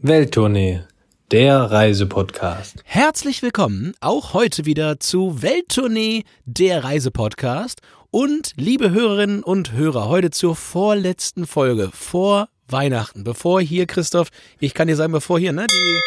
Welttournee, der Reisepodcast. Herzlich willkommen auch heute wieder zu Welttournee, der Reisepodcast. Und liebe Hörerinnen und Hörer, heute zur vorletzten Folge vor Weihnachten. Bevor hier, Christoph, ich kann dir sagen, bevor hier, ne, die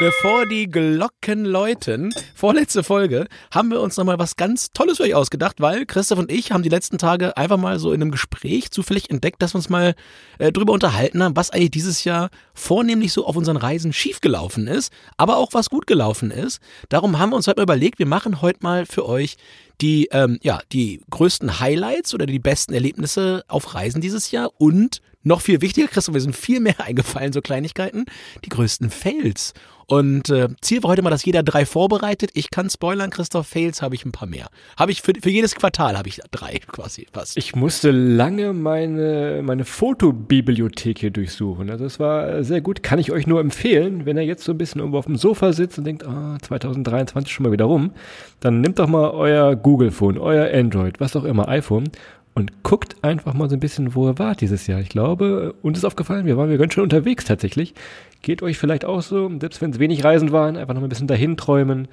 Bevor die Glocken läuten, vorletzte Folge, haben wir uns nochmal was ganz Tolles für euch ausgedacht, weil Christoph und ich haben die letzten Tage einfach mal so in einem Gespräch zufällig entdeckt, dass wir uns mal äh, drüber unterhalten haben, was eigentlich dieses Jahr vornehmlich so auf unseren Reisen schiefgelaufen ist, aber auch was gut gelaufen ist. Darum haben wir uns heute mal überlegt, wir machen heute mal für euch die, ähm, ja, die größten Highlights oder die besten Erlebnisse auf Reisen dieses Jahr und noch viel wichtiger, Christoph, wir sind viel mehr eingefallen, so Kleinigkeiten, die größten Fails. Und äh, Ziel war heute mal, dass jeder drei vorbereitet. Ich kann spoilern, Christoph, Fails habe ich ein paar mehr. Habe ich für, für jedes Quartal habe ich drei quasi fast. Ich musste lange meine, meine Fotobibliothek hier durchsuchen. Also es war sehr gut. Kann ich euch nur empfehlen, wenn ihr jetzt so ein bisschen irgendwo auf dem Sofa sitzt und denkt, ah, 2023 schon mal wieder rum, dann nehmt doch mal euer Google-Phone, euer Android, was auch immer, iPhone und guckt einfach mal so ein bisschen, wo ihr wart dieses Jahr. Ich glaube, uns ist aufgefallen, wir waren ja ganz schön unterwegs tatsächlich. Geht euch vielleicht auch so, selbst wenn es wenig Reisen waren, einfach noch ein bisschen dahin träumen.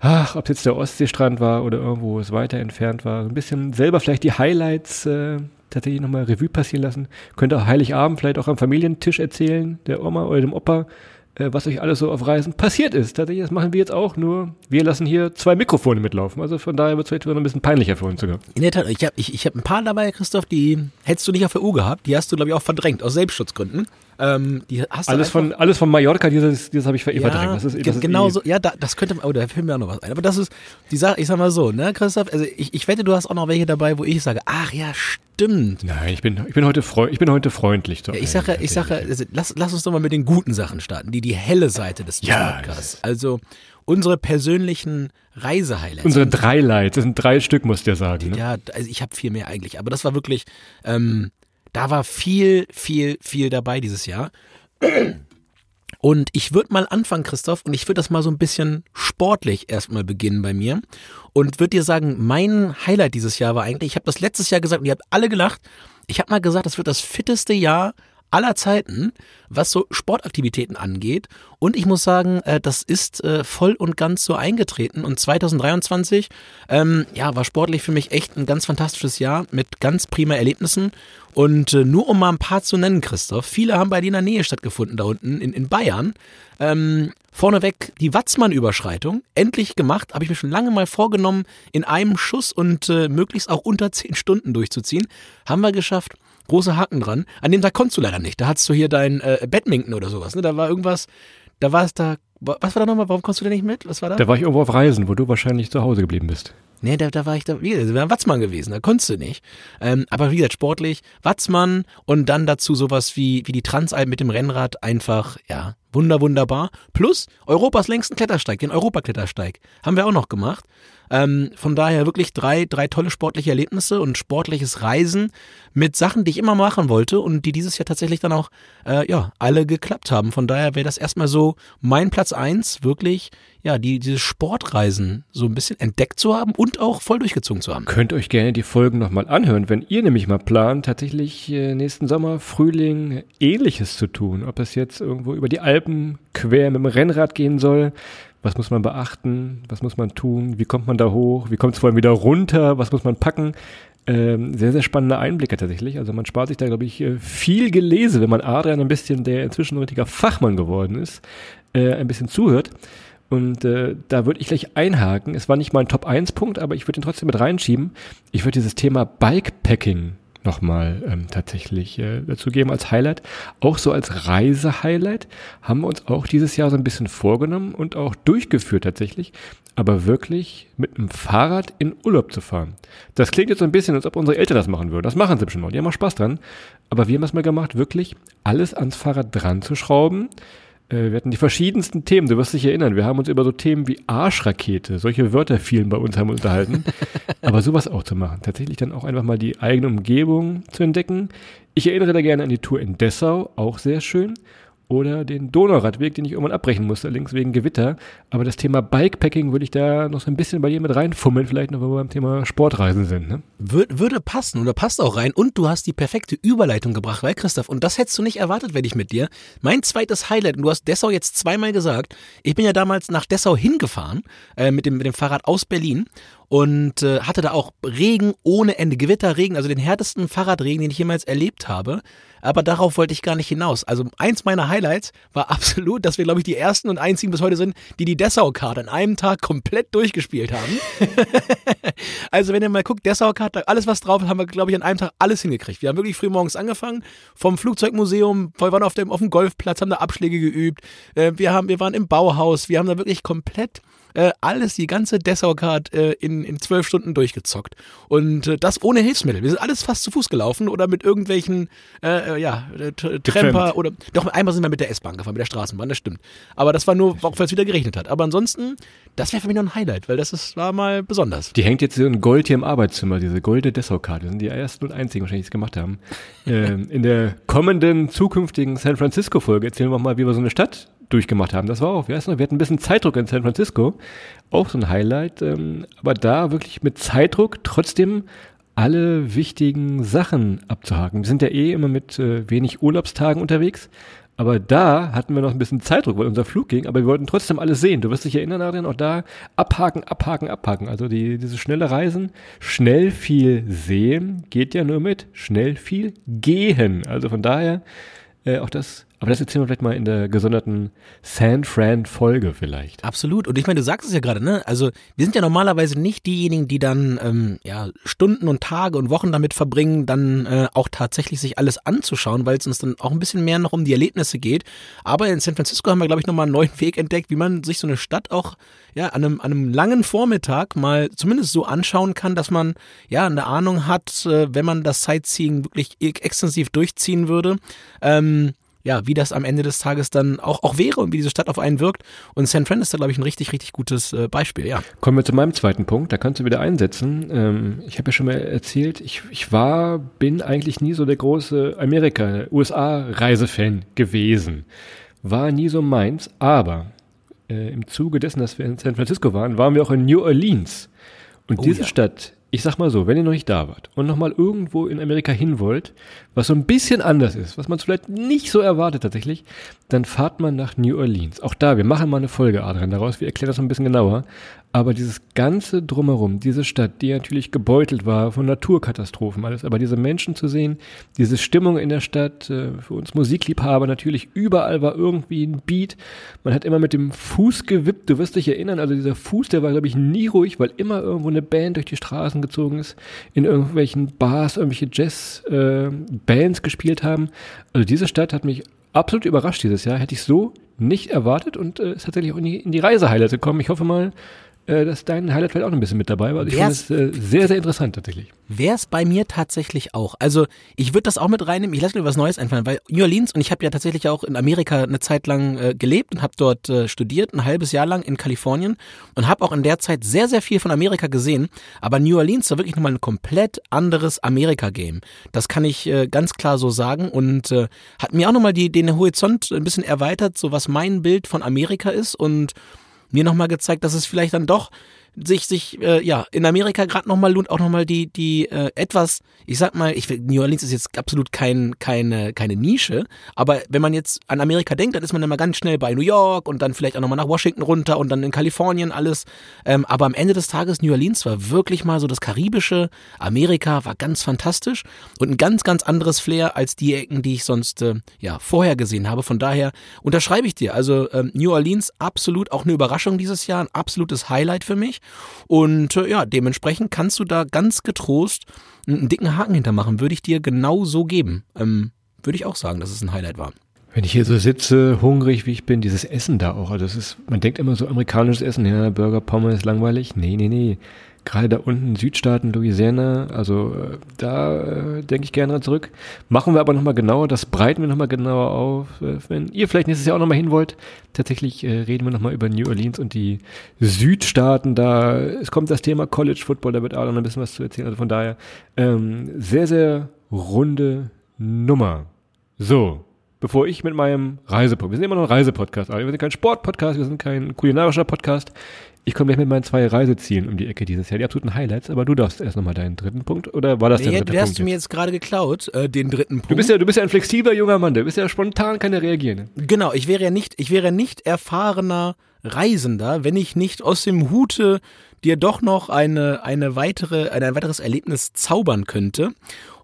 Ach, ob es jetzt der Ostseestrand war oder irgendwo es weiter entfernt war. Ein bisschen selber vielleicht die Highlights äh, tatsächlich nochmal Revue passieren lassen. Könnt ihr Heiligabend vielleicht auch am Familientisch erzählen, der Oma oder dem Opa äh, was euch alles so auf Reisen passiert ist. Tatsächlich, das machen wir jetzt auch, nur wir lassen hier zwei Mikrofone mitlaufen. Also von daher wird es vielleicht wieder ein bisschen peinlicher für uns sogar. In der Tat, ich habe ich, ich hab ein paar dabei, Christoph, die hättest du nicht auf der U gehabt. Die hast du, glaube ich, auch verdrängt, aus Selbstschutzgründen. Ähm, die hast alles, von, alles von Mallorca, dieses, dieses habe ich ja, verdrängt. Das ist, das genau ist so, ja, da, das könnte, oh, da fällt mir auch noch was ein. Aber das ist, die Sache, ich sag mal so, ne, Christoph, also ich, ich wette, du hast auch noch welche dabei, wo ich sage, ach ja, stimmt. Nein, ich bin, ich bin heute, freu, ich bin heute freundlich. Ja, ich sage, ich sage, also, lass, lass uns doch mal mit den guten Sachen starten, die, die helle Seite des ja, Podcasts. Also, unsere persönlichen Reisehighlights. Unsere drei Lights, das sind drei Stück, musst du ja sagen. Ne? Ja, also ich habe viel mehr eigentlich, aber das war wirklich, ähm, da war viel, viel, viel dabei dieses Jahr. Und ich würde mal anfangen, Christoph, und ich würde das mal so ein bisschen sportlich erstmal beginnen bei mir und würde dir sagen, mein Highlight dieses Jahr war eigentlich, ich habe das letztes Jahr gesagt und ihr habt alle gelacht, ich habe mal gesagt, das wird das fitteste Jahr aller Zeiten, was so Sportaktivitäten angeht. Und ich muss sagen, äh, das ist äh, voll und ganz so eingetreten. Und 2023, ähm, ja, war sportlich für mich echt ein ganz fantastisches Jahr mit ganz prima Erlebnissen. Und äh, nur um mal ein paar zu nennen, Christoph, viele haben bei dir in der Nähe stattgefunden, da unten in, in Bayern. Ähm, vorneweg die Watzmann-Überschreitung, endlich gemacht, habe ich mir schon lange mal vorgenommen, in einem Schuss und äh, möglichst auch unter zehn Stunden durchzuziehen. Haben wir geschafft große Haken dran. An dem Tag konntest du leider nicht. Da hattest du hier dein äh, Badminton oder sowas. Ne? Da war irgendwas, da war es da. Was war da nochmal? Warum kommst du denn nicht mit? Was war da? Da war ich irgendwo auf Reisen, wo du wahrscheinlich zu Hause geblieben bist. Nee, da, da war ich da, wie gesagt, wir waren Watzmann gewesen, da konntest du nicht. Ähm, aber wie gesagt, sportlich, Watzmann und dann dazu sowas wie, wie die Transalp mit dem Rennrad, einfach, ja, wunder, wunderbar. Plus Europas längsten Klettersteig, den Europaklettersteig, haben wir auch noch gemacht. Ähm, von daher wirklich drei, drei tolle sportliche Erlebnisse und sportliches Reisen mit Sachen, die ich immer machen wollte und die dieses Jahr tatsächlich dann auch, äh, ja, alle geklappt haben. Von daher wäre das erstmal so mein Platz eins, wirklich, ja, die, diese Sportreisen so ein bisschen entdeckt zu haben und auch voll durchgezogen zu haben. Könnt euch gerne die Folgen nochmal anhören, wenn ihr nämlich mal plant, tatsächlich äh, nächsten Sommer, Frühling ähnliches zu tun. Ob es jetzt irgendwo über die Alpen quer mit dem Rennrad gehen soll, was muss man beachten? Was muss man tun? Wie kommt man da hoch? Wie kommt es vor allem wieder runter? Was muss man packen? Ähm, sehr, sehr spannende Einblicke tatsächlich. Also man spart sich da, glaube ich, äh, viel gelesen, wenn man Adrian ein bisschen, der inzwischen ein richtiger Fachmann geworden ist, äh, ein bisschen zuhört. Und äh, da würde ich gleich einhaken. Es war nicht mein Top-1-Punkt, aber ich würde ihn trotzdem mit reinschieben. Ich würde dieses Thema Bikepacking nochmal ähm, tatsächlich äh, dazu geben als Highlight. Auch so als Reise-Highlight haben wir uns auch dieses Jahr so ein bisschen vorgenommen und auch durchgeführt tatsächlich, aber wirklich mit einem Fahrrad in Urlaub zu fahren. Das klingt jetzt so ein bisschen, als ob unsere Eltern das machen würden. Das machen sie bestimmt noch, die haben auch Spaß dran. Aber wir haben es mal gemacht, wirklich alles ans Fahrrad dran zu schrauben, wir hatten die verschiedensten Themen, du wirst dich erinnern. Wir haben uns über so Themen wie Arschrakete, solche Wörter fielen bei uns, haben wir unterhalten. Aber sowas auch zu machen. Tatsächlich dann auch einfach mal die eigene Umgebung zu entdecken. Ich erinnere da gerne an die Tour in Dessau, auch sehr schön. Oder den Donauradweg, den ich irgendwann abbrechen musste, links wegen Gewitter. Aber das Thema Bikepacking würde ich da noch so ein bisschen bei dir mit reinfummeln, vielleicht noch, wo wir beim Thema Sportreisen sind. Ne? Wür würde passen oder passt auch rein. Und du hast die perfekte Überleitung gebracht, weil Christoph, und das hättest du nicht erwartet, wenn ich mit dir. Mein zweites Highlight, und du hast Dessau jetzt zweimal gesagt, ich bin ja damals nach Dessau hingefahren äh, mit, dem, mit dem Fahrrad aus Berlin und äh, hatte da auch Regen ohne Ende, Gewitterregen, also den härtesten Fahrradregen, den ich jemals erlebt habe. Aber darauf wollte ich gar nicht hinaus. Also eins meiner Highlights war absolut, dass wir, glaube ich, die ersten und einzigen bis heute sind, die die Dessau-Karte an einem Tag komplett durchgespielt haben. also wenn ihr mal guckt, Dessau-Karte, alles was drauf ist, haben wir, glaube ich, an einem Tag alles hingekriegt. Wir haben wirklich früh morgens angefangen, vom Flugzeugmuseum, wir waren auf dem, auf dem Golfplatz, haben da Abschläge geübt, äh, wir, haben, wir waren im Bauhaus, wir haben da wirklich komplett äh, alles, die ganze Dessau-Card äh, in, in zwölf Stunden durchgezockt. Und äh, das ohne Hilfsmittel. Wir sind alles fast zu Fuß gelaufen oder mit irgendwelchen, äh, äh ja, äh, Tremper oder, doch einmal sind wir mit der S-Bahn gefahren, mit der Straßenbahn, das stimmt. Aber das war nur, auch weil es wieder geregnet hat. Aber ansonsten, das wäre für mich noch ein Highlight, weil das ist, war mal besonders. Die hängt jetzt so in Gold hier im Arbeitszimmer, diese goldene Dessau-Karte. Sind die ersten und einzigen wahrscheinlich, die es gemacht haben. ähm, in der kommenden, zukünftigen San Francisco-Folge erzählen wir mal, wie wir so eine Stadt durchgemacht haben. Das war auch, wie heißt noch, wir hatten ein bisschen Zeitdruck in San Francisco, auch so ein Highlight, ähm, aber da wirklich mit Zeitdruck trotzdem alle wichtigen Sachen abzuhaken. Wir sind ja eh immer mit äh, wenig Urlaubstagen unterwegs, aber da hatten wir noch ein bisschen Zeitdruck, weil unser Flug ging, aber wir wollten trotzdem alles sehen. Du wirst dich erinnern, Adrian, auch da abhaken, abhaken, abhaken. Also die, diese schnelle Reisen, schnell viel sehen, geht ja nur mit schnell viel gehen. Also von daher, äh, auch das aber das erzählen wir vielleicht mal in der gesonderten San Fran Folge vielleicht. Absolut. Und ich meine, du sagst es ja gerade, ne? Also wir sind ja normalerweise nicht diejenigen, die dann ähm, ja Stunden und Tage und Wochen damit verbringen, dann äh, auch tatsächlich sich alles anzuschauen, weil es uns dann auch ein bisschen mehr noch um die Erlebnisse geht. Aber in San Francisco haben wir, glaube ich, nochmal einen neuen Weg entdeckt, wie man sich so eine Stadt auch ja an einem, an einem langen Vormittag mal zumindest so anschauen kann, dass man ja eine Ahnung hat, äh, wenn man das Sightseeing wirklich extensiv durchziehen würde. Ähm, ja, wie das am Ende des Tages dann auch, auch wäre und wie diese Stadt auf einen wirkt. Und San Fran ist da, glaube ich, ein richtig, richtig gutes äh, Beispiel, ja. Kommen wir zu meinem zweiten Punkt, da kannst du wieder einsetzen. Ähm, ich habe ja schon mal erzählt, ich, ich war, bin eigentlich nie so der große Amerika, USA-Reisefan gewesen. War nie so meins, aber äh, im Zuge dessen, dass wir in San Francisco waren, waren wir auch in New Orleans. Und oh, diese ja. Stadt ich sag mal so, wenn ihr noch nicht da wart und nochmal irgendwo in Amerika hin wollt, was so ein bisschen anders ist, was man vielleicht nicht so erwartet tatsächlich, dann fahrt man nach New Orleans. Auch da, wir machen mal eine Folge, Adrian, daraus, wir erklären das noch ein bisschen genauer. Aber dieses ganze Drumherum, diese Stadt, die natürlich gebeutelt war von Naturkatastrophen, alles, aber diese Menschen zu sehen, diese Stimmung in der Stadt, äh, für uns Musikliebhaber natürlich, überall war irgendwie ein Beat. Man hat immer mit dem Fuß gewippt, du wirst dich erinnern, also dieser Fuß, der war, glaube ich, nie ruhig, weil immer irgendwo eine Band durch die Straßen gezogen ist, in irgendwelchen Bars, irgendwelche Jazz-Bands äh, gespielt haben. Also diese Stadt hat mich absolut überrascht dieses Jahr. Hätte ich so nicht erwartet und äh, ist tatsächlich auch in die, in die Reise-Highlights gekommen. Ich hoffe mal, äh, dass dein Highlight vielleicht auch noch ein bisschen mit dabei war. Ich finde es äh, sehr, sehr interessant tatsächlich. Wäre es bei mir tatsächlich auch. Also ich würde das auch mit reinnehmen. Ich lasse mir was Neues einfallen, weil New Orleans und ich habe ja tatsächlich auch in Amerika eine Zeit lang äh, gelebt und habe dort äh, studiert, ein halbes Jahr lang in Kalifornien und habe auch in der Zeit sehr, sehr viel von Amerika gesehen. Aber New Orleans war wirklich nochmal ein komplett anderes Amerika-Game. Das kann ich äh, ganz klar so sagen und äh, hat mir auch nochmal die, den Horizont ein bisschen erweitert, so was mein Bild von Amerika ist und mir nochmal gezeigt, dass es vielleicht dann doch sich sich äh, ja in Amerika gerade nochmal lohnt auch nochmal die die äh, etwas ich sag mal ich New Orleans ist jetzt absolut kein keine keine Nische aber wenn man jetzt an Amerika denkt dann ist man immer ganz schnell bei New York und dann vielleicht auch nochmal nach Washington runter und dann in Kalifornien alles. Ähm, aber am Ende des Tages New Orleans war wirklich mal so das karibische Amerika war ganz fantastisch und ein ganz ganz anderes Flair als die Ecken die ich sonst äh, ja vorher gesehen habe. Von daher unterschreibe ich dir. Also ähm, New Orleans absolut auch eine Überraschung dieses Jahr ein absolutes Highlight für mich und äh, ja, dementsprechend kannst du da ganz getrost einen dicken Haken hintermachen. Würde ich dir genau so geben. Ähm, würde ich auch sagen, dass es ein Highlight war. Wenn ich hier so sitze, hungrig wie ich bin, dieses Essen da auch, also das ist, man denkt immer so amerikanisches Essen, ja, Burger, Pommes, langweilig. Nee, nee, nee gerade da unten Südstaaten, Louisiana, also äh, da äh, denke ich gerne zurück. Machen wir aber nochmal genauer, das breiten wir nochmal genauer auf. Äh, wenn ihr vielleicht nächstes Jahr auch nochmal hin wollt, tatsächlich äh, reden wir nochmal über New Orleans und die Südstaaten. Da es kommt das Thema College Football, da wird Adam ein bisschen was zu erzählen. Also von daher ähm, sehr, sehr runde Nummer. So, bevor ich mit meinem Reisepodcast, wir sind immer noch ein Reisepodcast, wir sind kein Sportpodcast, wir sind kein kulinarischer Podcast. Ich komme gleich mit meinen zwei Reisezielen um die Ecke dieses Jahr, die absoluten Highlights, aber du darfst erst nochmal deinen dritten Punkt, oder war das Nee, der dritte du hast Punkt? du mir jetzt? jetzt gerade geklaut, äh, den dritten Punkt. Du bist ja, du bist ja ein flexibler junger Mann, du bist ja spontan, kann ja reagieren. Genau, ich wäre ja nicht, ich wäre nicht erfahrener Reisender, wenn ich nicht aus dem Hute dir doch noch eine, eine weitere, ein, ein weiteres Erlebnis zaubern könnte.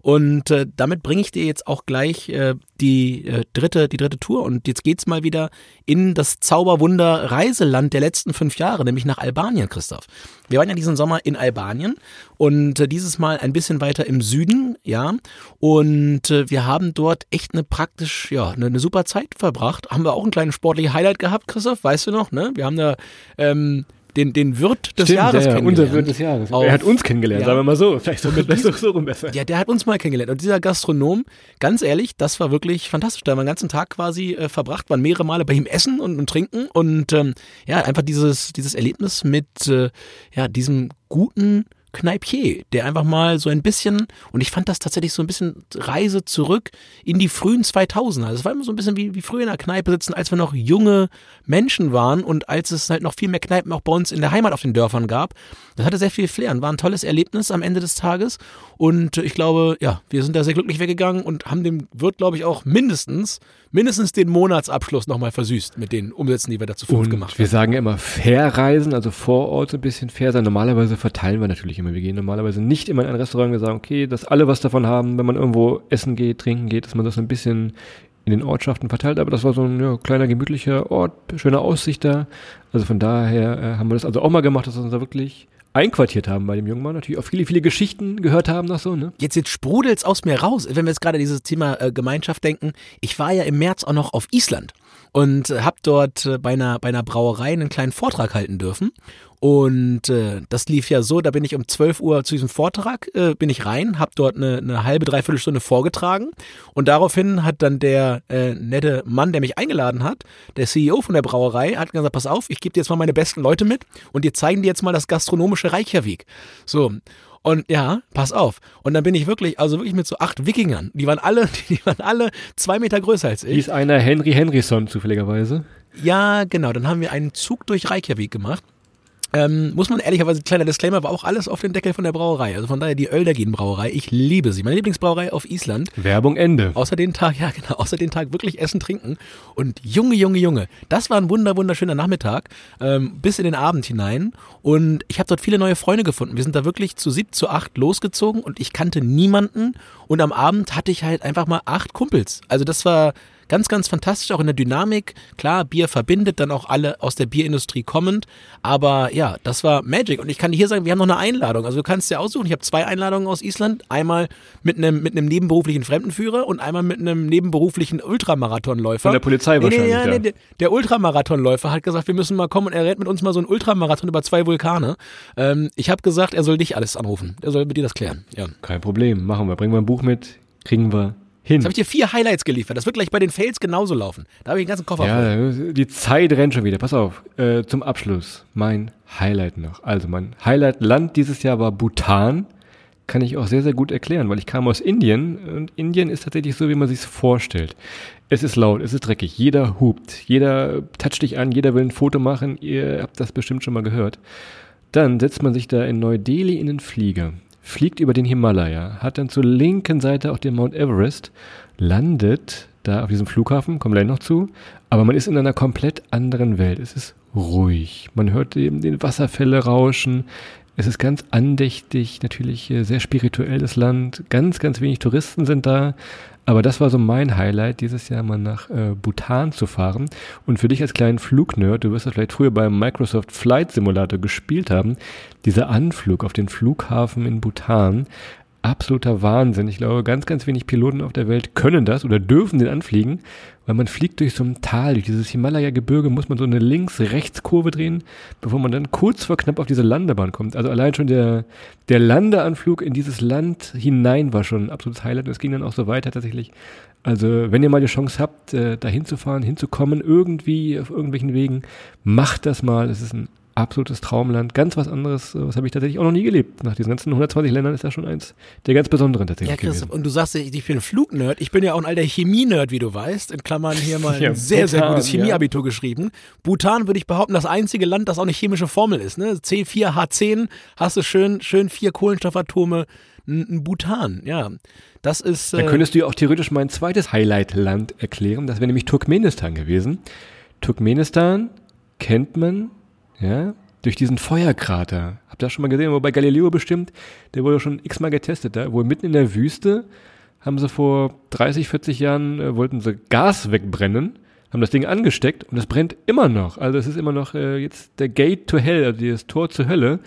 Und äh, damit bringe ich dir jetzt auch gleich äh, die äh, dritte, die dritte Tour. Und jetzt geht's mal wieder in das Zauberwunder Reiseland der letzten fünf Jahre, nämlich nach Albanien, Christoph. Wir waren ja diesen Sommer in Albanien und äh, dieses Mal ein bisschen weiter im Süden, ja. Und äh, wir haben dort echt eine praktisch, ja, eine, eine super Zeit verbracht. Haben wir auch ein kleines sportliches Highlight gehabt, Christoph, weißt du noch, ne? Wir haben da ähm, den, den Wirt des Jahres ja, ja, kennengelernt. unser Wirt des Jahres. Auf- er hat uns kennengelernt, Ja. sagen wir mal so. Vielleicht so, vielleicht so, so rum besser. Ja, der hat uns mal kennengelernt. Und dieser Gastronom, ganz ehrlich, das war wirklich fantastisch. Da haben wir den ganzen Tag quasi äh, verbracht, waren mehrere Male bei ihm essen und, und trinken. Und ähm, ja, einfach dieses, dieses Erlebnis mit äh, ja, diesem guten Kneipier, der einfach mal so ein bisschen, und ich fand das tatsächlich so ein bisschen Reise zurück in die frühen 2000er. Also es war immer so ein bisschen wie, wie früher in der Kneipe sitzen, als wir noch junge Menschen waren und als es halt noch viel mehr Kneipen auch bei uns in der Heimat auf den Dörfern gab. Das hatte sehr viel Flair und war ein tolles Erlebnis am Ende des Tages. Und ich glaube, ja, wir sind da sehr glücklich weggegangen und haben dem Wirt, glaube ich, auch mindestens, mindestens den Monatsabschluss nochmal versüßt mit den Umsätzen, die wir da zu gemacht wir haben. sagen ja immer fair reisen, also vor Ort ein bisschen fair sein. Normalerweise verteilen wir natürlich immer. Wir gehen normalerweise nicht immer in ein Restaurant. Wir sagen, okay, dass alle was davon haben, wenn man irgendwo essen geht, trinken geht, dass man das ein bisschen in den Ortschaften verteilt. Aber das war so ein ja, kleiner, gemütlicher Ort, schöne Aussicht da. Also von daher äh, haben wir das also auch mal gemacht, dass wir uns da wirklich einquartiert haben bei dem jungen Mann. Natürlich auch viele, viele Geschichten gehört haben noch so, ne? Jetzt, jetzt sprudelt's aus mir raus, wenn wir jetzt gerade dieses Thema äh, Gemeinschaft denken. Ich war ja im März auch noch auf Island und äh, habe dort äh, bei, einer, bei einer Brauerei einen kleinen Vortrag halten dürfen. Und äh, das lief ja so, da bin ich um 12 Uhr zu diesem Vortrag, äh, bin ich rein, habe dort eine, eine halbe, dreiviertel Stunde vorgetragen und daraufhin hat dann der äh, nette Mann, der mich eingeladen hat, der CEO von der Brauerei, hat gesagt, pass auf, ich gebe dir jetzt mal meine besten Leute mit und dir zeigen dir jetzt mal das gastronomische Reykjavik. So, und ja, pass auf. Und dann bin ich wirklich, also wirklich mit so acht Wikingern. Die waren alle, die waren alle zwei Meter größer als ich. Hieß einer Henry Henryson zufälligerweise. Ja, genau. Dann haben wir einen Zug durch Reykjavik gemacht. Ähm, muss man ehrlicherweise, kleiner Disclaimer, war auch alles auf den Deckel von der Brauerei. Also von daher die Oeldergin Brauerei. Ich liebe sie. Meine Lieblingsbrauerei auf Island. Werbung Ende. Außer den Tag, ja genau, außer den Tag wirklich essen, trinken. Und Junge, Junge, Junge, das war ein wunder, wunderschöner Nachmittag, ähm, bis in den Abend hinein. Und ich habe dort viele neue Freunde gefunden. Wir sind da wirklich zu sieb, zu acht losgezogen und ich kannte niemanden. Und am Abend hatte ich halt einfach mal acht Kumpels. Also das war ganz, ganz fantastisch, auch in der Dynamik. Klar, Bier verbindet, dann auch alle aus der Bierindustrie kommend. Aber ja, das war Magic. Und ich kann dir hier sagen, wir haben noch eine Einladung. Also du kannst dir aussuchen. Ich habe zwei Einladungen aus Island. Einmal mit einem, mit einem nebenberuflichen Fremdenführer und einmal mit einem nebenberuflichen Ultramarathonläufer. Von der Polizei Nee, nee, wahrscheinlich, ja, ja. nee, der, Ultramarathonläufer hat gesagt, wir müssen mal kommen und er rennt mit uns mal so einen Ultramarathon über zwei Vulkane. Ähm, ich habe gesagt, er soll dich alles anrufen. Er soll mit dir das klären. Ja. Kein Problem, machen wir. Bringen wir ein Buch mit, kriegen wir hin. habe ich dir vier Highlights geliefert. Das wird gleich bei den Fails genauso laufen. Da habe ich den ganzen Koffer voll. Ja, die Zeit rennt schon wieder. Pass auf, äh, zum Abschluss mein Highlight noch. Also mein Highlight-Land dieses Jahr war Bhutan. Kann ich auch sehr, sehr gut erklären, weil ich kam aus Indien und Indien ist tatsächlich so, wie man sich vorstellt. Es ist laut, es ist dreckig, jeder hupt, jeder toucht dich an, jeder will ein Foto machen, ihr habt das bestimmt schon mal gehört. Dann setzt man sich da in Neu-Delhi in den Flieger, fliegt über den Himalaya, hat dann zur linken Seite auch den Mount Everest, landet da auf diesem Flughafen, kommen gleich noch zu, aber man ist in einer komplett anderen Welt. Es ist ruhig, man hört eben den Wasserfälle rauschen, es ist ganz andächtig, natürlich äh, sehr spirituelles Land, ganz, ganz wenig Touristen sind da, aber das war so mein Highlight, dieses Jahr mal nach äh, Bhutan zu fahren. Und für dich als kleinen Flugnerd, du wirst das vielleicht früher beim Microsoft Flight Simulator gespielt haben, dieser Anflug auf den Flughafen in Bhutan, absoluter Wahnsinn. Ich glaube, ganz, ganz wenig Piloten auf der Welt können das oder dürfen den anfliegen, weil man fliegt durch so ein Tal, durch dieses Himalaya-Gebirge muss man so eine Links-Rechts-Kurve drehen, bevor man dann kurz vor knapp auf diese Landebahn kommt. Also allein schon der, der Landeanflug in dieses Land hinein war schon ein absolutes Highlight und es ging dann auch so weiter tatsächlich. Also wenn ihr mal die Chance habt, äh, da hinzufahren, hinzukommen, irgendwie auf irgendwelchen Wegen, macht das mal. Es ist ein absolutes Traumland. Ganz was anderes, äh, was habe ich tatsächlich auch noch nie gelebt. Nach diesen ganzen 120 Ländern ist das schon eins der ganz besonderen tatsächlich Ja, Christoph, gewesen. und du sagst, ich bin ein Flugnerd. Ich bin ja auch ein alter Chemie-Nerd, wie du weißt. In Klammern hier mal ein Ja, sehr, sehr Bhutan, gutes ja. Chemieabitur geschrieben. Bhutan würde ich behaupten, das einzige Land, das auch eine chemische Formel ist. Ne? C4H10, hast du schön, schön vier Kohlenstoffatome. Ein Bhutan, ja. Das ist. Dann Äh, könntest du ja auch theoretisch mein zweites Highlight-Land erklären. Das wäre nämlich Turkmenistan gewesen. Turkmenistan kennt man, ja, durch diesen Feuerkrater. Habt ihr das schon mal gesehen? Aber bei Galileo bestimmt, der wurde schon x-mal getestet. Da, wo mitten in der Wüste haben sie vor 30, 40 Jahren, äh, wollten sie Gas wegbrennen, haben das Ding angesteckt und es brennt immer noch. Also es ist immer noch äh, jetzt der Gate to Hell, also das Tor zur Hölle.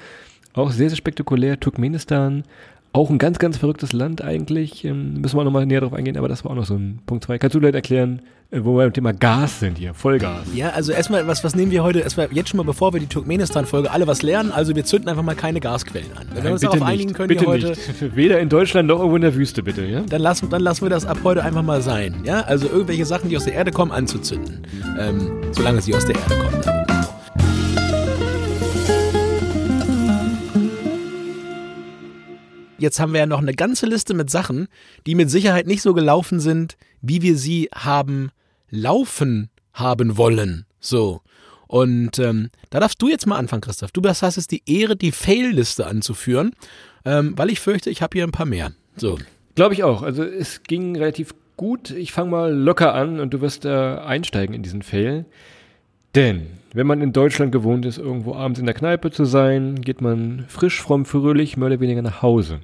Auch sehr, sehr spektakulär. Turkmenistan, auch ein ganz, ganz verrücktes Land eigentlich. Ähm, müssen wir auch nochmal näher drauf eingehen, aber das war auch noch so ein Punkt zwei. Kannst du vielleicht erklären, wo wir beim Thema Gas sind hier? Vollgas. ja, also erstmal, was, was nehmen wir heute? Erstmal jetzt schon mal, bevor wir die Turkmenistan-Folge alle was lernen. Also wir zünden einfach mal keine Gasquellen an. Wenn wir uns darauf nicht, einigen können, bitte heute. nicht. Weder in Deutschland noch irgendwo in der Wüste, bitte, ja? dann lassen, dann lassen wir das ab heute einfach mal sein. Ja? Also irgendwelche Sachen, die aus der Erde kommen, anzuzünden. Ähm, solange sie aus der Erde kommen. Jetzt haben wir ja noch eine ganze Liste mit Sachen, die mit Sicherheit nicht so gelaufen sind, wie wir sie haben laufen haben wollen. So. Und ähm, da darfst du jetzt mal anfangen, Christoph. Du hast jetzt die Ehre, die Fail-Liste anzuführen, ähm, weil ich fürchte, ich habe hier ein paar mehr. So. Glaube ich auch. Also es ging relativ gut. Ich fange mal locker an und du wirst äh, einsteigen in diesen Fail. Denn wenn man in Deutschland gewohnt ist, irgendwo abends in der Kneipe zu sein, geht man frisch, fromm, fröhlich, mehr oder weniger nach Hause.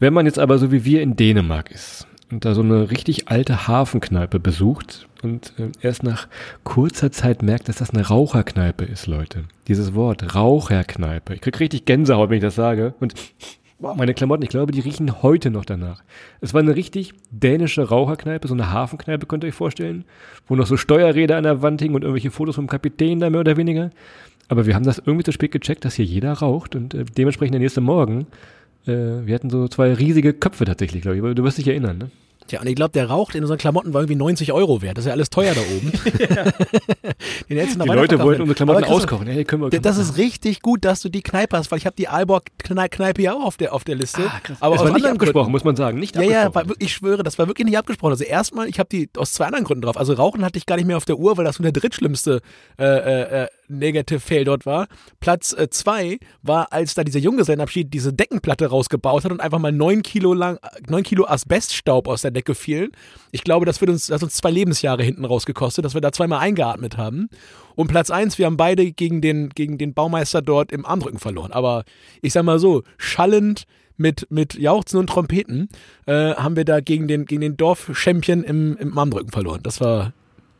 Wenn man jetzt aber so wie wir in Dänemark ist und da so eine richtig alte Hafenkneipe besucht und äh, erst nach kurzer Zeit merkt, dass das eine Raucherkneipe ist, Leute. Dieses Wort, Raucherkneipe. Ich krieg richtig Gänsehaut, wenn ich das sage. Und meine Klamotten, ich glaube, die riechen heute noch danach. Es war eine richtig dänische Raucherkneipe, so eine Hafenkneipe, könnt ihr euch vorstellen, wo noch so Steuerräder an der Wand hingen und irgendwelche Fotos vom Kapitän da mehr oder weniger. Aber wir haben das irgendwie zu spät gecheckt, dass hier jeder raucht und äh, dementsprechend der nächste Morgen, äh, wir hatten so zwei riesige Köpfe tatsächlich, glaube ich, du wirst dich erinnern, ne? Tja, und ich glaube, der Rauch in unseren Klamotten war irgendwie 90 Euro wert. Das ist ja alles teuer da oben. Die Leute wollten unsere Klamotten auskochen. Hey, können wir, Das ist richtig gut, dass du die Kneipe hast, weil ich habe die Aalborg-Kneipe ja auch auf der, auf der Liste. Ah, krass. Aber aus war nicht abgesprochen, Gründen. muss man sagen. Nicht Ja, ja, war, ich schwöre, das war wirklich nicht abgesprochen. Also erstmal, ich habe die aus zwei anderen Gründen drauf. Also Rauchen hatte ich gar nicht mehr auf der Uhr, weil das so der drittschlimmste äh, äh, äh, Negative Fail dort war. Platz äh, zwei war, als da dieser Junggesellenabschied diese Deckenplatte rausgebaut hat und einfach mal neun Kilo lang, neun Kilo Asbeststaub aus der Decke fielen. Ich glaube, das wird uns, das hat uns zwei Lebensjahre hinten rausgekostet, dass wir da zweimal eingeatmet haben. Und Platz eins, wir haben beide gegen den, gegen den Baumeister dort im Armdrücken verloren. Aber ich sag mal so, schallend mit, mit Jauchzen und Trompeten äh, haben wir da gegen den, gegen den Dorf-Champion im, im Armdrücken verloren. Das war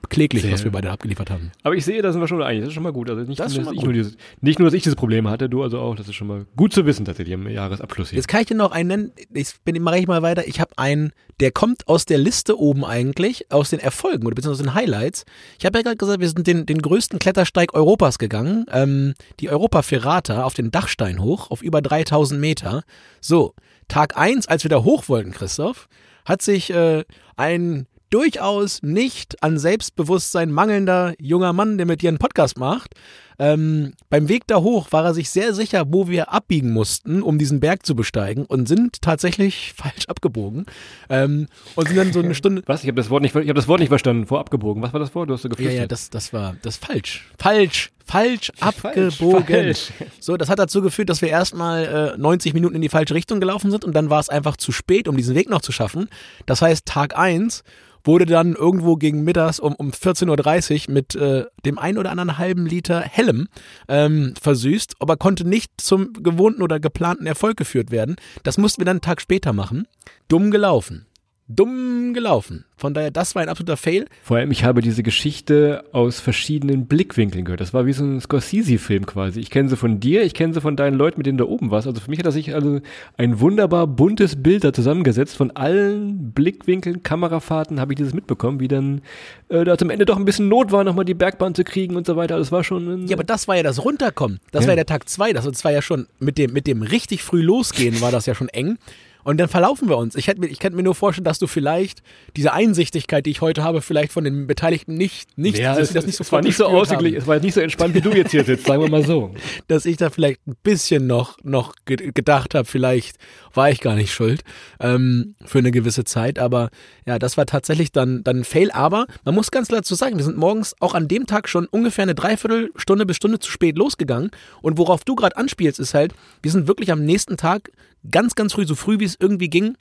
kläglich, Sehr. was wir beide abgeliefert haben. Aber ich sehe, da sind wir schon einig. Das ist schon mal gut. Also nicht, Das nur, schon dass mal ich nur dieses, nicht nur, dass ich dieses Problem hatte, du also auch. Das ist schon mal gut zu wissen tatsächlich im Jahresabschluss hier. Jetzt kann ich dir noch einen nennen. Ich bin mache ich mal weiter. Ich habe einen, der kommt aus der Liste oben eigentlich, aus den Erfolgen oder beziehungsweise aus den Highlights. Ich habe ja gerade gesagt, wir sind den, den größten Klettersteig Europas gegangen. Ähm, die Europa Ferrata auf den Dachstein hoch, auf über 3000 Meter. So, Tag eins, als wir da hoch wollten, Christoph, hat sich äh, ein durchaus nicht an Selbstbewusstsein mangelnder junger Mann, der mit dir einen Podcast macht, ähm, beim Weg da hoch war er sich sehr sicher, wo wir abbiegen mussten, um diesen Berg zu besteigen und sind tatsächlich falsch abgebogen ähm, und sind dann so eine Stunde. Was? Ich habe das Wort nicht, ich habe das Wort nicht verstanden. Vor abgebogen. Was war das Wort? Du hast so Ja, geflüstert. ja, das, das war das falsch. Falsch. Falsch abgebogen. falsch. So, das hat dazu geführt, dass wir erstmal äh, 90 Minuten in die falsche Richtung gelaufen sind und dann war es einfach zu spät, um diesen Weg noch zu schaffen. Das heißt, Tag eins wurde dann irgendwo gegen mittags um, um 14.30 Uhr mit äh, dem ein oder anderen halben Liter hellem ähm, versüßt, aber konnte nicht zum gewohnten oder geplanten Erfolg geführt werden. Das mussten wir dann einen Tag später machen. Dumm gelaufen. Dumm gelaufen. Von daher, das war ein absoluter Fail. Vor allem, ich habe diese Geschichte aus verschiedenen Blickwinkeln gehört. Das war wie so ein Scorsese-Film quasi. Ich kenne sie von dir, ich kenne sie von deinen Leuten, mit denen du oben warst. Also für mich hat das sich also ein wunderbar buntes Bild da zusammengesetzt. Von allen Blickwinkeln, Kamerafahrten habe ich dieses mitbekommen, wie dann äh, da zum Ende doch ein bisschen Not war, nochmal die Bergbahn zu kriegen und so weiter. Das war schon Ja, aber das war ja das Runterkommen. Das Ja. war ja der Tag zwei. Das war ja schon mit dem, mit dem richtig früh losgehen war das ja schon eng. Und dann verlaufen wir uns. Ich, hätte mir, ich könnte mir nur vorstellen, dass du vielleicht diese Einsichtigkeit, die ich heute habe, vielleicht von den Beteiligten nicht, nicht, Ja, dass es, das nicht es war nicht so ausgeglichen, es war nicht so entspannt, wie du jetzt hier sitzt, sagen wir mal so. dass ich da vielleicht ein bisschen noch, noch ge gedacht habe, vielleicht war ich gar nicht schuld ähm, für eine gewisse Zeit. Aber ja, das war tatsächlich dann, dann ein Fail. Aber man muss ganz klar dazu sagen, wir sind morgens auch an dem Tag schon ungefähr eine Dreiviertelstunde bis Stunde zu spät losgegangen. Und worauf du gerade anspielst, ist halt, wir sind wirklich am nächsten Tag ganz, ganz früh, so früh wie es irgendwie ging,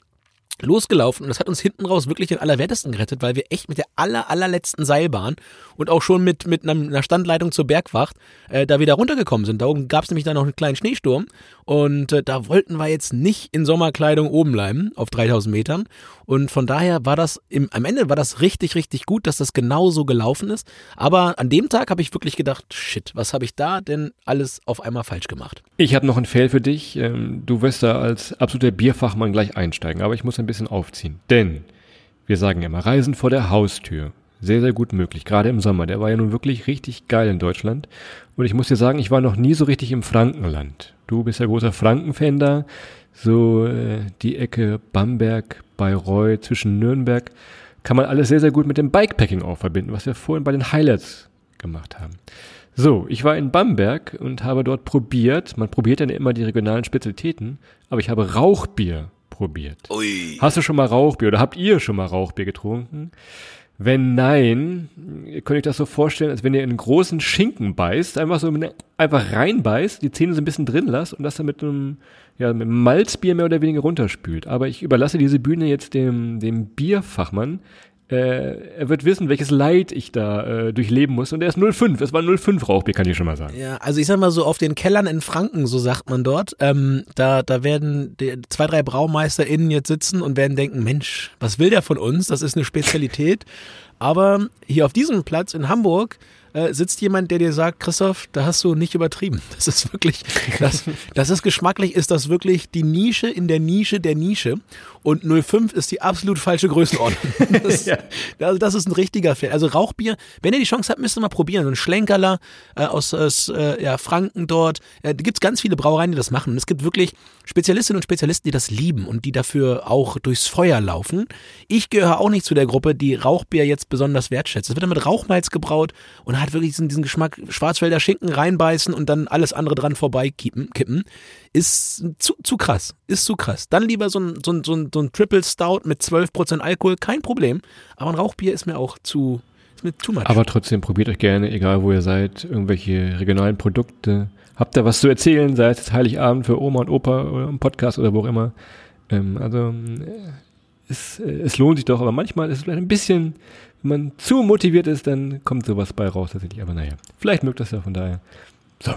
losgelaufen und das hat uns hinten raus wirklich den Allerwertesten gerettet, weil wir echt mit der aller, allerletzten Seilbahn und auch schon mit, mit einer Standleitung zur Bergwacht äh, da wieder runtergekommen sind. Da oben gab es nämlich dann noch einen kleinen Schneesturm und äh, da wollten wir jetzt nicht in Sommerkleidung oben bleiben auf 3000 Metern und von daher war das im, am Ende war das richtig, richtig gut, dass das genau so gelaufen ist. Aber an dem Tag habe ich wirklich gedacht, shit, was habe ich da denn alles auf einmal falsch gemacht? Ich habe noch einen Fail für dich. Ähm, Du wirst da als absoluter Bierfachmann gleich einsteigen, aber ich muss ein bisschen aufziehen. Denn wir sagen immer, Reisen vor der Haustür. Sehr, sehr gut möglich, gerade im Sommer. Der war ja nun wirklich richtig geil in Deutschland. Und ich muss dir sagen, ich war noch nie so richtig im Frankenland. Du bist ja großer Franken-Fan da. So äh, die Ecke Bamberg, Bayreuth, zwischen Nürnberg. Kann man alles sehr, sehr gut mit dem Bikepacking auch verbinden, was wir vorhin bei den Highlights gemacht haben. So, ich war in Bamberg und habe dort probiert, man probiert ja immer die regionalen Spezialitäten, aber ich habe Rauchbier probiert. Ui. Hast du schon mal Rauchbier oder habt ihr schon mal Rauchbier getrunken? Wenn nein, könnt ihr euch das so vorstellen, als wenn ihr in einen großen Schinken beißt, einfach so mit- einfach reinbeißt, die Zähne so ein bisschen drin lasst und das dann mit einem, ja, mit einem Malzbier mehr oder weniger runterspült. Aber ich überlasse diese Bühne jetzt dem, dem Bierfachmann. Äh, er wird wissen, welches Leid ich da äh, durchleben muss. Und er ist 05. Es war 05 Rauchbier, kann ich schon mal sagen. Ja, also ich sag mal so, auf den Kellern in Franken, so sagt man dort, ähm, da, da werden die, zwei, drei BraumeisterInnen jetzt sitzen und werden denken, Mensch, was will der von uns? Das ist eine Spezialität. Aber hier auf diesem Platz in Hamburg äh, sitzt jemand, der dir sagt, Christoph, da hast du nicht übertrieben. Das ist wirklich, das, das ist geschmacklich, ist das wirklich die Nische in der Nische der Nische. Und 05 ist die absolut falsche Größenordnung. Das, das, das ist ein richtiger Fan. Also Rauchbier, wenn ihr die Chance habt, müsst ihr mal probieren. So ein Schlenkerler äh, aus, aus äh, ja, Franken dort. Äh, da gibt's ganz viele Brauereien, die das machen. Und es gibt wirklich Spezialistinnen und Spezialisten, die das lieben und die dafür auch durchs Feuer laufen. Ich gehöre auch nicht zu der Gruppe, die Rauchbier jetzt besonders wertschätzt. Es wird dann mit Rauchmalz gebraut und hat wirklich diesen, diesen Geschmack Schwarzwälder Schinken reinbeißen und dann alles andere dran vorbeikippen. Kippen. Ist zu, zu krass. Ist zu krass. Dann lieber so ein, so ein, so ein, so ein Triple Stout mit 12% Alkohol, kein Problem. Aber ein Rauchbier ist mir auch zu, ist mir too much. Aber trotzdem probiert euch gerne, egal wo ihr seid, irgendwelche regionalen Produkte. Habt ihr was zu erzählen, sei es Heiligabend für Oma und Opa oder im Podcast oder wo auch immer. Ähm, also äh, es, äh, es lohnt sich doch, aber manchmal ist es vielleicht ein bisschen, wenn man zu motiviert ist, dann kommt sowas bei raus tatsächlich. Aber naja, vielleicht mögt das ja von daher. So,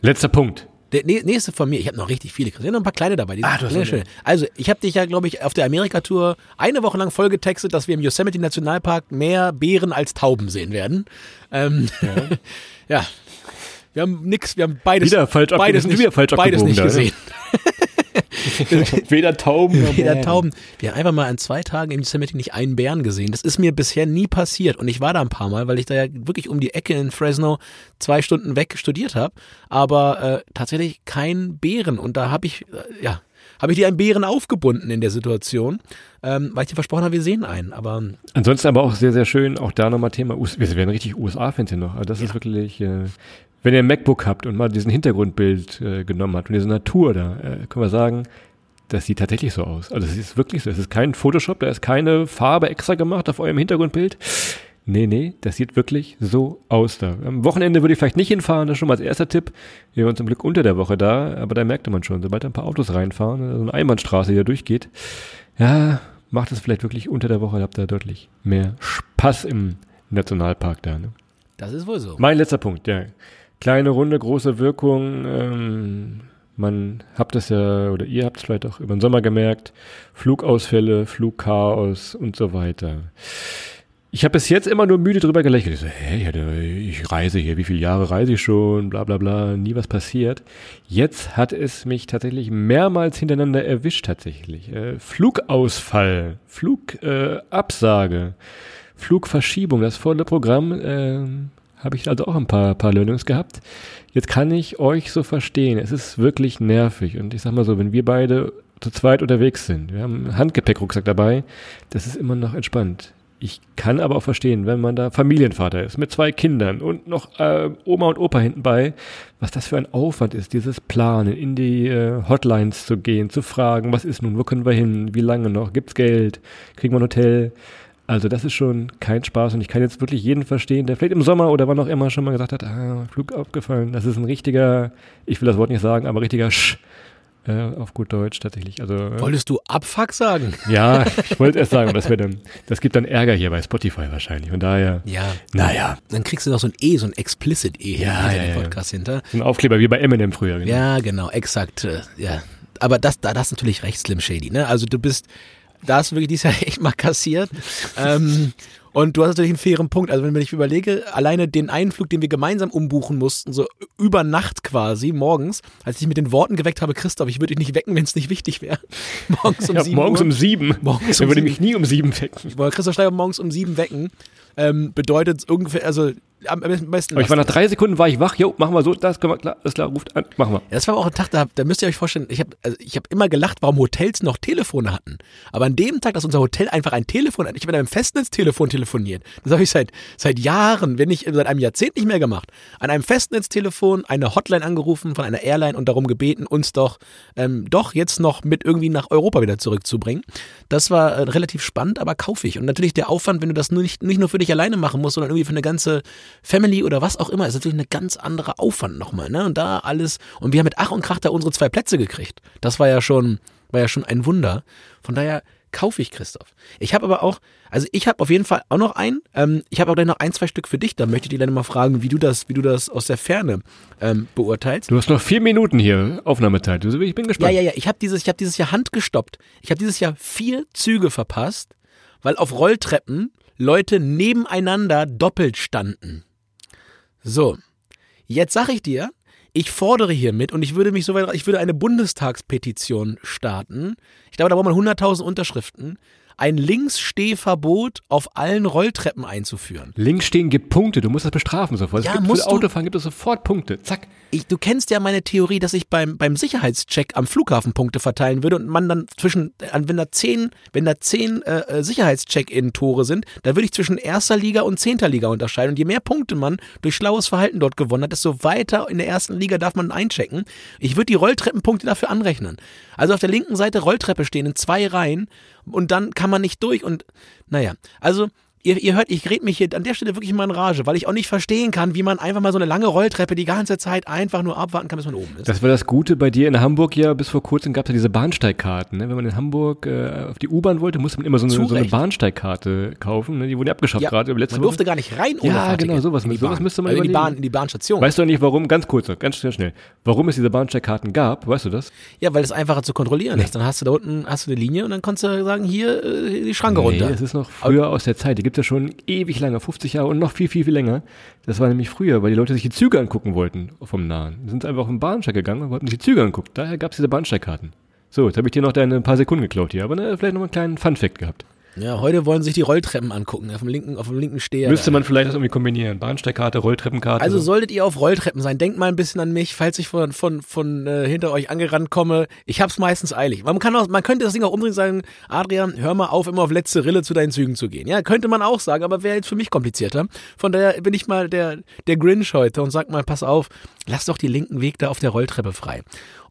letzter Punkt. Der nä- nächste von mir, ich habe noch richtig viele, Chris. Ich habe noch ein paar kleine dabei. Die Ah, du hast schön. Also, ich habe dich ja, glaube ich, auf der Amerika-Tour eine Woche lang vollgetextet, dass wir im Yosemite Nationalpark mehr Bären als Tauben sehen werden. Ähm, ja. Wir haben nix, wir haben beides, Wieder falsch beides nicht, wieder falsch beides nicht ne? gesehen. Weder Tauben noch Weder Bären. Tauben. Wir haben einfach mal an zwei Tagen im Yosemite nicht einen Bären gesehen. Das ist mir bisher nie passiert. Und ich war da ein paar Mal, weil ich da ja wirklich um die Ecke in Fresno zwei Stunden weg studiert habe. Aber äh, tatsächlich kein Bären. Und da habe ich, äh, ja, habe ich dir einen Bären aufgebunden in der Situation, ähm, weil ich dir versprochen habe, wir sehen einen. Aber Ansonsten aber auch sehr, sehr schön, auch da nochmal Thema, US wir werden richtig USA-Fans hier noch, also das ist wirklich, äh, wenn ihr ein MacBook habt und mal diesen Hintergrundbild äh, genommen habt und diese Natur da, äh, können wir sagen, das sieht tatsächlich so aus. Also es ist wirklich so, es ist kein Photoshop, da ist keine Farbe extra gemacht auf eurem Hintergrundbild. Nee, nee, das sieht wirklich so aus da. Am Wochenende würde ich vielleicht nicht hinfahren, das ist schon mal als erster Tipp. Wir waren zum Glück unter der Woche da, aber da merkte man schon, sobald da ein paar Autos reinfahren, so eine Einbahnstraße, die da durchgeht, ja, macht es vielleicht wirklich unter der Woche, habt ihr deutlich mehr Spaß im Nationalpark da. Ne? das ist wohl so. Mein letzter Punkt, ja. Kleine Runde, große Wirkung. Ähm, man habt es ja, oder ihr habt es vielleicht auch über den Sommer gemerkt, Flugausfälle, Flugchaos und so weiter. Ich habe bis jetzt immer nur müde drüber gelächelt. Ich so, ja, ich reise hier, wie viele Jahre reise ich schon, bla bla bla, nie was passiert. Jetzt hat es mich tatsächlich mehrmals hintereinander erwischt tatsächlich. Äh, Flugausfall, Flugabsage, äh, Flugverschiebung, das volle Programm, äh, habe ich also auch ein paar, paar Learnings gehabt. Jetzt kann ich euch so verstehen, es ist wirklich nervig. Und ich sag mal so, wenn wir beide zu zweit unterwegs sind. Wir haben einen Handgepäckrucksack dabei. Das ist immer noch entspannt. Ich kann aber auch verstehen, wenn man da Familienvater ist mit zwei Kindern und noch äh, Oma und Opa hinten bei, was das für ein Aufwand ist, dieses Planen, in die äh, Hotlines zu gehen, zu fragen, was ist nun, wo können wir hin, wie lange noch, gibt's Geld, kriegen wir ein Hotel. Also das ist schon kein Spaß und ich kann jetzt wirklich jeden verstehen, der vielleicht im Sommer oder wann auch immer schon mal gesagt hat, ah, Flug aufgefallen. Das ist ein richtiger, ich will das Wort nicht sagen, aber richtiger Sch äh, auf gut Deutsch tatsächlich. Also, äh, Wolltest du Abfuck sagen? Ja, ich wollte erst sagen, das, dann, das gibt dann Ärger hier bei Spotify wahrscheinlich. Von daher, Ja. naja, Dann kriegst du noch so ein E, so ein Explicit E Ja, hinter ja, den ja. Podcast hinter. so ein Aufkleber wie bei Eminem früher. Genau. Ja, genau, exakt. äh, Ja. Aber das, da, das ist natürlich recht Slim Shady, ne? Also du bist, da hast du wirklich dieses Jahr echt mal kassiert. ähm, und du hast natürlich einen fairen Punkt. Also wenn ich überlege, alleine den Einflug, den wir gemeinsam umbuchen mussten, so über Nacht quasi, morgens, als ich mit den Worten geweckt habe, Christoph, ich würde dich nicht wecken, wenn es nicht wichtig wäre. Morgens um Ja, sieben morgens Uhr. um sieben. Morgens er um würde sieben. mich nie um sieben wecken. Ich wollte Christoph Steiger morgens um sieben wecken. Ähm, bedeutet ungefähr, also am besten. Aber ich war nach drei Sekunden war ich wach. Jo, machen wir so, das können wir klar, alles klar, ruft an, machen wir. Ja, das war auch ein Tag, da, da müsst ihr euch vorstellen, ich habe also ich hab immer gelacht, warum Hotels noch Telefone hatten. Aber an dem Tag, dass unser Hotel einfach ein Telefon hat, ich habe mit einem Festnetztelefon telefoniert. Das habe ich seit, seit Jahren, wenn nicht seit einem Jahrzehnt nicht mehr gemacht. An einem Festnetztelefon eine Hotline angerufen von einer Airline und darum gebeten, uns doch ähm, doch jetzt noch mit irgendwie nach Europa wieder zurückzubringen. Das war äh, relativ spannend, aber kaufig. Und natürlich der Aufwand, wenn du das nur nicht, nicht nur für dich alleine machen musst, sondern irgendwie für eine ganze Family oder was auch immer, ist natürlich eine ganz andere Aufwand nochmal. Ne? Und da alles, und wir haben mit Ach und Krach da unsere zwei Plätze gekriegt. Das war ja schon, war ja schon ein Wunder. Von daher kaufe ich Christoph. Ich habe aber auch, also ich habe auf jeden Fall auch noch einen. Ähm, ich habe auch gleich noch ein, zwei Stück für dich. Da möchte ich dich dann mal fragen, wie du das, wie du das aus der Ferne ähm, beurteilst. Du hast noch vier Minuten hier Aufnahmezeit. Ich bin Ja, gespannt. ja, ja. Ich habe dieses, ich habe dieses Jahr handgestoppt. Ich habe dieses Jahr vier Züge verpasst, weil auf Rolltreppen Leute nebeneinander doppelt standen. So, jetzt sag ich dir, ich fordere hiermit und ich würde mich so weit, ich würde eine Bundestagspetition starten. Ich glaube, da braucht man 100.000 Unterschriften. Ein Linksstehverbot auf allen Rolltreppen einzuführen. Links stehen gibt Punkte. Du musst das bestrafen sofort. Ja, es gibt musst für. Autofahren gibt es sofort Punkte. Zack. Ich, du kennst ja meine Theorie, dass ich beim, beim Sicherheitscheck am Flughafen Punkte verteilen würde und man dann zwischen, wenn da zehn, wenn da zehn äh, äh, Sicherheitscheck-In-Tore sind, da würde ich zwischen erster Liga und zehnter Liga unterscheiden. Und je mehr Punkte man durch schlaues Verhalten dort gewonnen hat, desto weiter in der ersten Liga darf man einchecken. Ich würde die Rolltreppenpunkte dafür anrechnen. Also auf der linken Seite Rolltreppe stehen in zwei Reihen und dann kann man nicht durch und naja, also Ihr, ihr hört, ich red mich hier an der Stelle wirklich mal in Rage, weil ich auch nicht verstehen kann, wie man einfach mal so eine lange Rolltreppe die ganze Zeit einfach nur abwarten kann, bis man oben ist. Das war das Gute bei dir in Hamburg ja. Bis vor kurzem gab es ja diese Bahnsteigkarten. Ne? Wenn man in Hamburg äh, auf die U-Bahn wollte, musste man immer so eine, so eine. Bahnsteigkarte kaufen. Ne? Die wurden ja abgeschafft gerade über letzte man Woche. durfte gar nicht rein ohne Ja, Fahrticket genau, sowas- sowas Bahn. müsste man also in die. Bahn, in die Bahnstation. Weißt du nicht, warum? Ganz kurz, ganz schnell. Warum es diese Bahnsteigkarten gab? Weißt du das? ja, weil es einfacher zu kontrollieren ist. Dann hast du da unten hast du eine Linie und dann kannst du sagen, hier äh, die Schranke runter. Nee, es ist noch früher aus der Zeit. Die gibt es schon ewig lange, 50 Jahre und noch viel, viel, viel länger. Das war nämlich früher, weil die Leute sich die Züge angucken wollten vom Nahen. Die sind einfach auf den Bahnsteig gegangen und wollten sich die Züge angucken. Daher gab es diese Bahnsteigkarten. So, jetzt habe ich dir noch deine paar Sekunden geklaut hier, aber ne, vielleicht noch einen kleinen Fun-Fact gehabt. Ja, heute wollen sich die Rolltreppen angucken, auf dem linken, auf dem linken Steher. Müsste man vielleicht das irgendwie kombinieren. Bahnsteigkarte, Rolltreppenkarte. Also so. solltet ihr auf Rolltreppen sein, denkt mal ein bisschen an mich, falls ich von, von, von äh, hinter euch angerannt komme. Ich hab's meistens eilig. Man, kann auch, man könnte das Ding auch umdrehen und sagen, Adrian, hör mal auf, immer auf letzte Rille zu deinen Zügen zu gehen. Ja, könnte man auch sagen, aber wäre jetzt für mich komplizierter. Von daher bin ich mal der, der Grinch heute und sag mal, pass auf, lass doch die linken Weg da auf der Rolltreppe frei.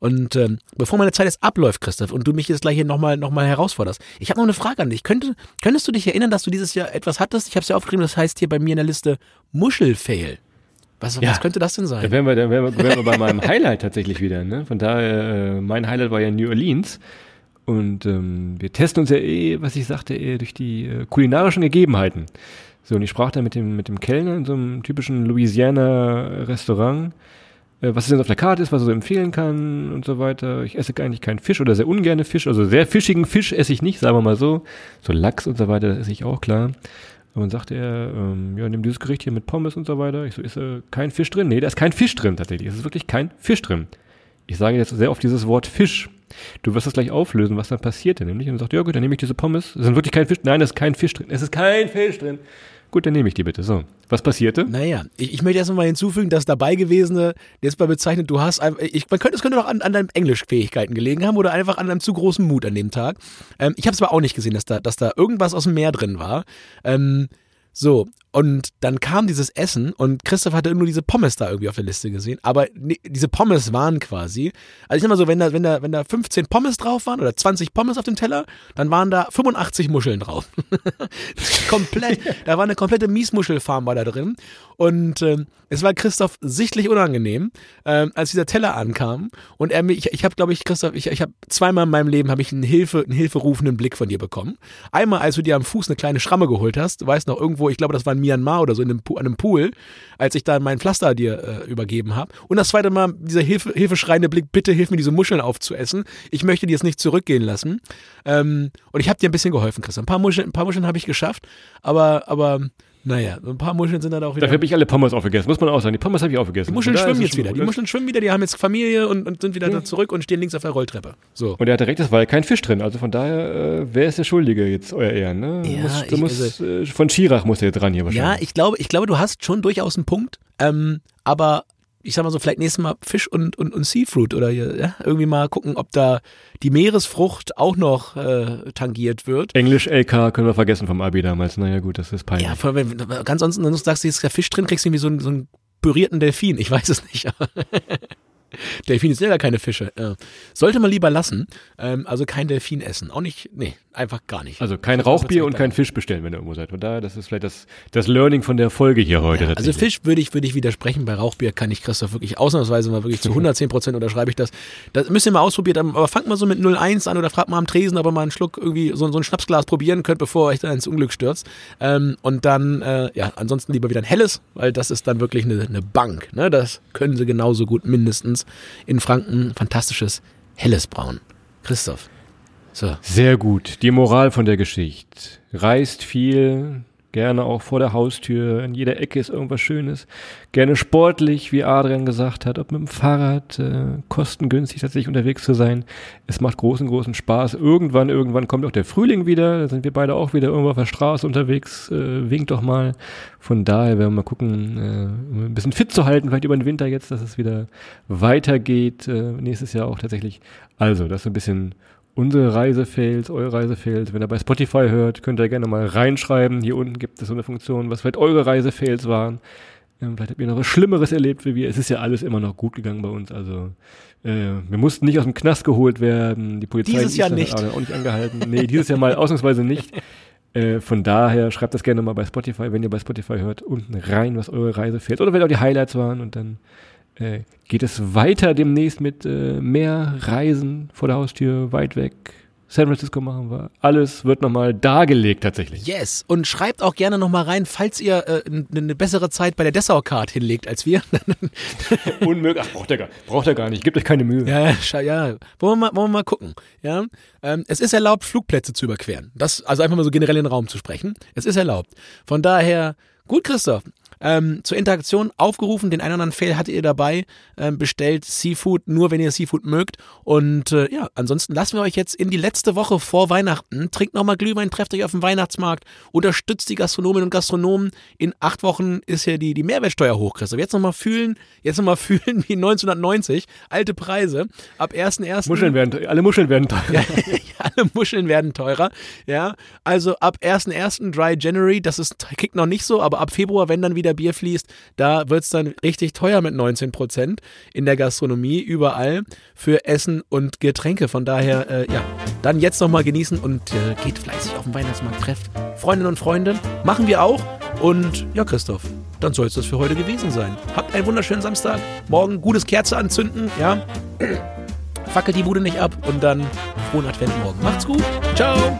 Und ähm, bevor meine Zeit jetzt abläuft, Christoph, und du mich jetzt gleich hier nochmal noch mal herausforderst, ich habe noch eine Frage an dich. Könnte, könntest du dich erinnern, dass du dieses Jahr etwas hattest? Ich habe es ja aufgeschrieben, das heißt hier bei mir in der Liste Muschelfail. Was, Ja. was könnte das denn Da sein? wären wir, da wären wir, wären wir bei meinem Highlight tatsächlich wieder. Ne? Von daher, äh, mein Highlight war ja New Orleans. Und ähm, wir testen uns ja eh, was ich sagte, eh durch die äh, kulinarischen Gegebenheiten. So, und ich sprach da mit dem, mit dem Kellner in so einem typischen Louisiana-Restaurant, was es denn auf der Karte ist, was er so empfehlen kann und so weiter. Ich esse eigentlich keinen Fisch oder sehr ungerne Fisch. Also sehr fischigen Fisch esse ich nicht, sagen wir mal so. So Lachs und so weiter, das esse ich auch, klar. Und dann sagte er, ähm, ja, nimm dieses Gericht hier mit Pommes und so weiter. Ich so, ist äh, kein Fisch drin? Nee, da ist kein Fisch drin tatsächlich. Es ist wirklich kein Fisch drin. Ich sage jetzt sehr oft dieses Wort Fisch. Du wirst das gleich auflösen, was dann passiert denn nämlich. Und er sagt, ja gut, dann nehme ich diese Pommes. Es ist wirklich kein Fisch. Nein, es ist kein Fisch drin. Es ist kein Fisch drin. Gut, dann nehme ich die bitte. So, was passierte? Naja, ich, ich möchte erst mal hinzufügen, dass dabei gewesene, jetzt mal bezeichnet, du hast, ich, man könnte, es könnte doch an, an deinen Englischfähigkeiten gelegen haben oder einfach an deinem zu großen Mut an dem Tag. Ähm, ich habe es aber auch nicht gesehen, dass da, dass da irgendwas aus dem Meer drin war. Ähm, so, und dann kam dieses Essen und Christoph hatte nur diese Pommes da irgendwie auf der Liste gesehen. Aber nee, diese Pommes waren quasi, also ich sag mal so, wenn da, wenn da, wenn da 15 Pommes drauf waren oder 20 Pommes auf dem Teller, dann waren da 85 Muscheln drauf. Komplett, da war eine komplette Miesmuschelfarm war da drin. Und ähm, es war Christoph sichtlich unangenehm, ähm, als dieser Teller ankam. Und er mich, ich, ich habe, glaube ich, Christoph, ich, ich habe zweimal in meinem Leben habe ich einen Hilfe, einen hilferufenden Blick von dir bekommen. Einmal, als du dir am Fuß eine kleine Schramme geholt hast, du weißt noch irgendwo, ich glaube, das war in Myanmar oder so in einem, an einem Pool, als ich da mein Pflaster dir äh, übergeben habe. Und das zweite Mal dieser Hilfe, hilfeschreiende Blick, bitte hilf mir diese Muscheln aufzuessen. Ich möchte die jetzt nicht zurückgehen lassen. Ähm, und ich habe dir ein bisschen geholfen, Christoph. Ein paar Muscheln, Muscheln habe ich geschafft, aber, aber naja, ein paar Muscheln sind dann auch wieder. Dafür habe ich alle Pommes aufgegessen, muss man auch sagen. Die Pommes habe ich aufgegessen. Die Muscheln schwimmen jetzt wieder. Die. Muscheln schwimmen wieder, die haben jetzt Familie und, und sind wieder da zurück und stehen links auf der Rolltreppe. So. Und er hatte recht, es war ja kein Fisch drin. Also von daher, äh, wer ist der Schuldige jetzt, euer Ehren? Ne? Ja, muss, ich- musst, also- äh, von Schirach muss er jetzt ran hier Ja, wahrscheinlich. ich glaube, ich glaube, du hast schon durchaus einen Punkt. Ähm, aber ich sag mal so, vielleicht nächstes Mal Fisch und, und, und Seafood oder ja, irgendwie mal gucken, ob da die Meeresfrucht auch noch äh, tangiert wird. Englisch LK können wir vergessen vom Abi damals. Naja gut, das ist peinlich. Ja, vor allem, wenn- ganz wenn du sagst, hier ist der Fisch drin, kriegst du irgendwie so einen, so einen pürierten Delfin. Ich weiß es nicht. Delfine sind ja gar keine Fische. Ja. Sollte man lieber lassen. Ähm, also kein Delfin essen. Auch nicht, nee, einfach gar nicht. Also kein Rauchbier und kein Fisch bestellen, wenn ihr irgendwo seid. Von daher, das ist vielleicht das, das Learning von der Folge hier heute. Ja, also. Fisch würde ich, würde ich widersprechen. Bei Rauchbier kann ich Christoph wirklich ausnahmsweise mal wirklich zu 110 Prozent unterschreibe ich das. Das müsst ihr mal ausprobiert haben. Aber fangt mal so mit 0,1 an oder fragt mal am Tresen, ob ihr mal einen Schluck irgendwie so, so ein Schnapsglas probieren könnt, bevor ihr euch dann ins Unglück stürzt. Ähm, und dann, äh, ja, ansonsten lieber wieder ein helles, weil das ist dann wirklich eine, eine Bank. Ne? Das können sie genauso gut mindestens in Franken. Fantastisches helles Brauen. Christoph. So. Sehr gut. Die Moral von der Geschichte. Reist viel, gerne auch vor der Haustür. In jeder Ecke ist irgendwas Schönes. Gerne sportlich, wie Adrian gesagt hat, ob mit dem Fahrrad, äh, kostengünstig tatsächlich unterwegs zu sein. Es macht großen, großen Spaß. Irgendwann, irgendwann kommt auch der Frühling wieder. Da sind wir beide auch wieder irgendwo auf der Straße unterwegs. Äh, winkt doch mal. Von daher werden wir mal gucken, äh, um ein bisschen fit zu halten, vielleicht über den Winter jetzt, dass es wieder weitergeht. Äh, nächstes Jahr auch tatsächlich. Also, das ist ein bisschen unsere Reisefails, eure Reisefails. Wenn ihr bei Spotify hört, könnt ihr gerne mal reinschreiben. Hier unten gibt es so eine Funktion, was vielleicht eure Reisefails waren. Ähm, vielleicht habt ihr noch was Schlimmeres erlebt wie wir. Es ist ja alles immer noch gut gegangen bei uns. Also äh, wir mussten nicht aus dem Knast geholt werden. Die Polizei Dieses Jahr nicht. auch nicht angehalten. Nee, dieses Jahr mal ausnahmsweise nicht. Äh, von daher schreibt das gerne mal bei Spotify, wenn ihr bei Spotify hört, unten rein, was eure Reisefails oder wenn auch die Highlights waren und dann äh, geht es weiter demnächst mit äh, mehr Reisen vor der Haustür, weit weg. San Francisco machen wir. Alles wird nochmal dargelegt tatsächlich. Yes. Und schreibt auch gerne nochmal rein, falls ihr äh, eine bessere Zeit bei der Dessau-Card hinlegt als wir. Unmöglich. Ach, braucht er gar, braucht er gar nicht. Gebt euch keine Mühe. Ja, ja. Wollen wir mal, wollen wir mal gucken. Ja, ähm, es ist erlaubt, Flugplätze zu überqueren. Das, also einfach mal so generell in den Raum zu sprechen. Es ist erlaubt. Von daher, gut, Christoph. Ähm, zur Interaktion aufgerufen, den einen oder anderen Fail hattet ihr dabei. Ähm, bestellt Seafood, nur wenn ihr Seafood mögt. Und äh, ja, ansonsten lassen wir euch jetzt in die letzte Woche vor Weihnachten. Trinkt nochmal Glühwein, trefft euch auf dem Weihnachtsmarkt, unterstützt die Gastronominnen und Gastronomen. In acht Wochen ist ja die, die Mehrwertsteuer hoch, Christoph. Jetzt nochmal fühlen, jetzt nochmal fühlen wie 1990. Alte Preise. Ab 1.1. Muscheln werden, alle Muscheln werden teuer. Ja, alle Muscheln werden teurer. Ja, also ab 1.1. Dry January, das ist, kickt noch nicht so, aber ab Februar, wenn dann wieder Bier fließt, da wird es dann richtig teuer mit 19 Prozent in der Gastronomie, überall für Essen und Getränke. Von daher, äh, ja, dann jetzt nochmal genießen und äh, geht fleißig auf den Weihnachtsmarkt, trefft Freundinnen und Freunde. Machen wir auch. Und ja, Christoph, dann soll es das für heute gewesen sein. Habt einen wunderschönen Samstag. Morgen gutes Kerze anzünden, ja fackelt die Bude nicht ab und dann frohen Advent morgen. Macht's gut. Ciao.